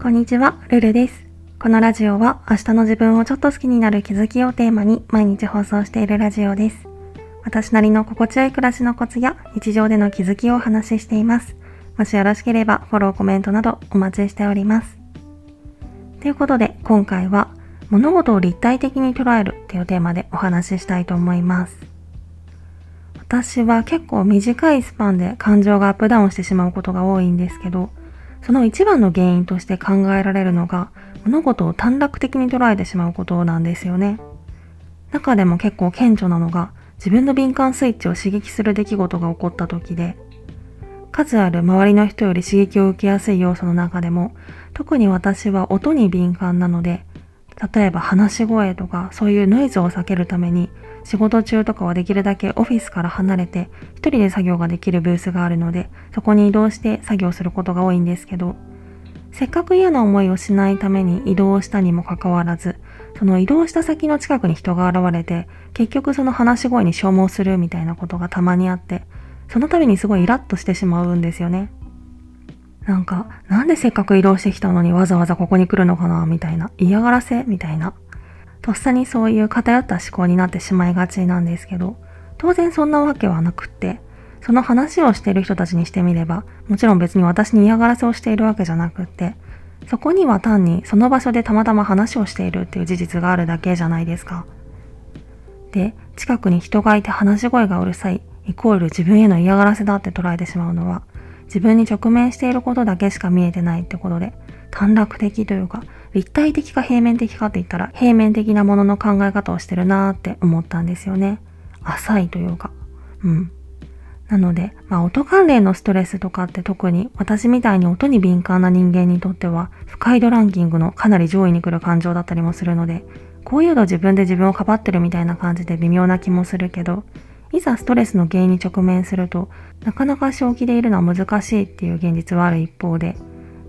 こんにちは、ルルです。このラジオは明日の自分をちょっと好きになる気づきをテーマに毎日放送しているラジオです。私なりの心地よい暮らしのコツや日常での気づきをお話ししています。もしよろしければフォロー、コメントなどお待ちしております。ということで今回は物事を立体的に捉えるっていうテーマでお話ししたいと思います。私は結構短いスパンで感情がアップダウンしてしまうことが多いんですけど、その一番の原因として考えられるのが物事を短絡的に捉えてしまうことなんですよね。中でも結構顕著なのが自分の敏感スイッチを刺激する出来事が起こった時で、数ある周りの人より刺激を受けやすい要素の中でも、特に私は音に敏感なので、例えば話し声とかそういうノイズを避けるために仕事中とかはできるだけオフィスから離れて一人で作業ができるブースがあるのでそこに移動して作業することが多いんですけどせっかく嫌な思いをしないために移動したにもかかわらずその移動した先の近くに人が現れて結局その話し声に消耗するみたいなことがたまにあってその度にすごいイラッとしてしまうんですよね。なんか、なんでせっかく移動してきたのにわざわざここに来るのかなみたいな。嫌がらせ？みたいな。とっさにそういう偏った思考になってしまいがちなんですけど、当然そんなわけはなくって、その話をしている人たちにしてみれば、もちろん別に私に嫌がらせをしているわけじゃなくって、そこには単にその場所でたまたま話をしているっていう事実があるだけじゃないですか。で、近くに人がいて話し声がうるさい、イコール自分への嫌がらせだって捉えてしまうのは、自分に直面していることだけしか見えてないってことで、短絡的というか、立体的か平面的かって言ったら、平面的なものの考え方をしてるなーって思ったんですよね。浅いというか。うん。なので、まあ音関連のストレスとかって特に私みたいに音に敏感な人間にとっては不快度ランキングのかなり上位に来る感情だったりもするので、こういうの自分で自分をかばってるみたいな感じで微妙な気もするけど、いざストレスの原因に直面すると、なかなか正気でいるのは難しいっていう現実はある一方で、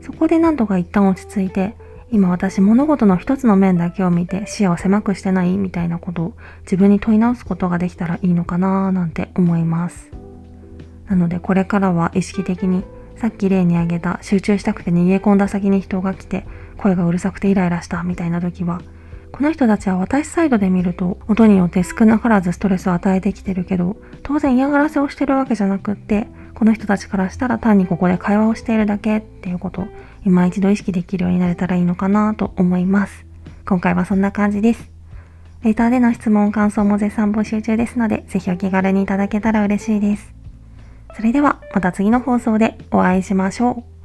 そこで何とか一旦落ち着いて、今私物事の一つの面だけを見て視野を狭くしてないみたいなことを自分に問い直すことができたらいいのかなーなんて思います。なのでこれからは意識的にさっき例に挙げた集中したくて逃げ込んだ先に人が来て声がうるさくてイライラしたみたいな時はこの人たちは私サイドで見ると音によって少なからずストレスを与えてきてるけど当然嫌がらせをしてるわけじゃなくってこの人たちからしたら単にここで会話をしているだけっていうこと今一度意識できるようになれたらいいのかなと思います。今回はそんな感じです。レターでの質問、感想も絶賛募集中ですので、ぜひお気軽にいただけたら嬉しいです。それではまた次の放送でお会いしましょう。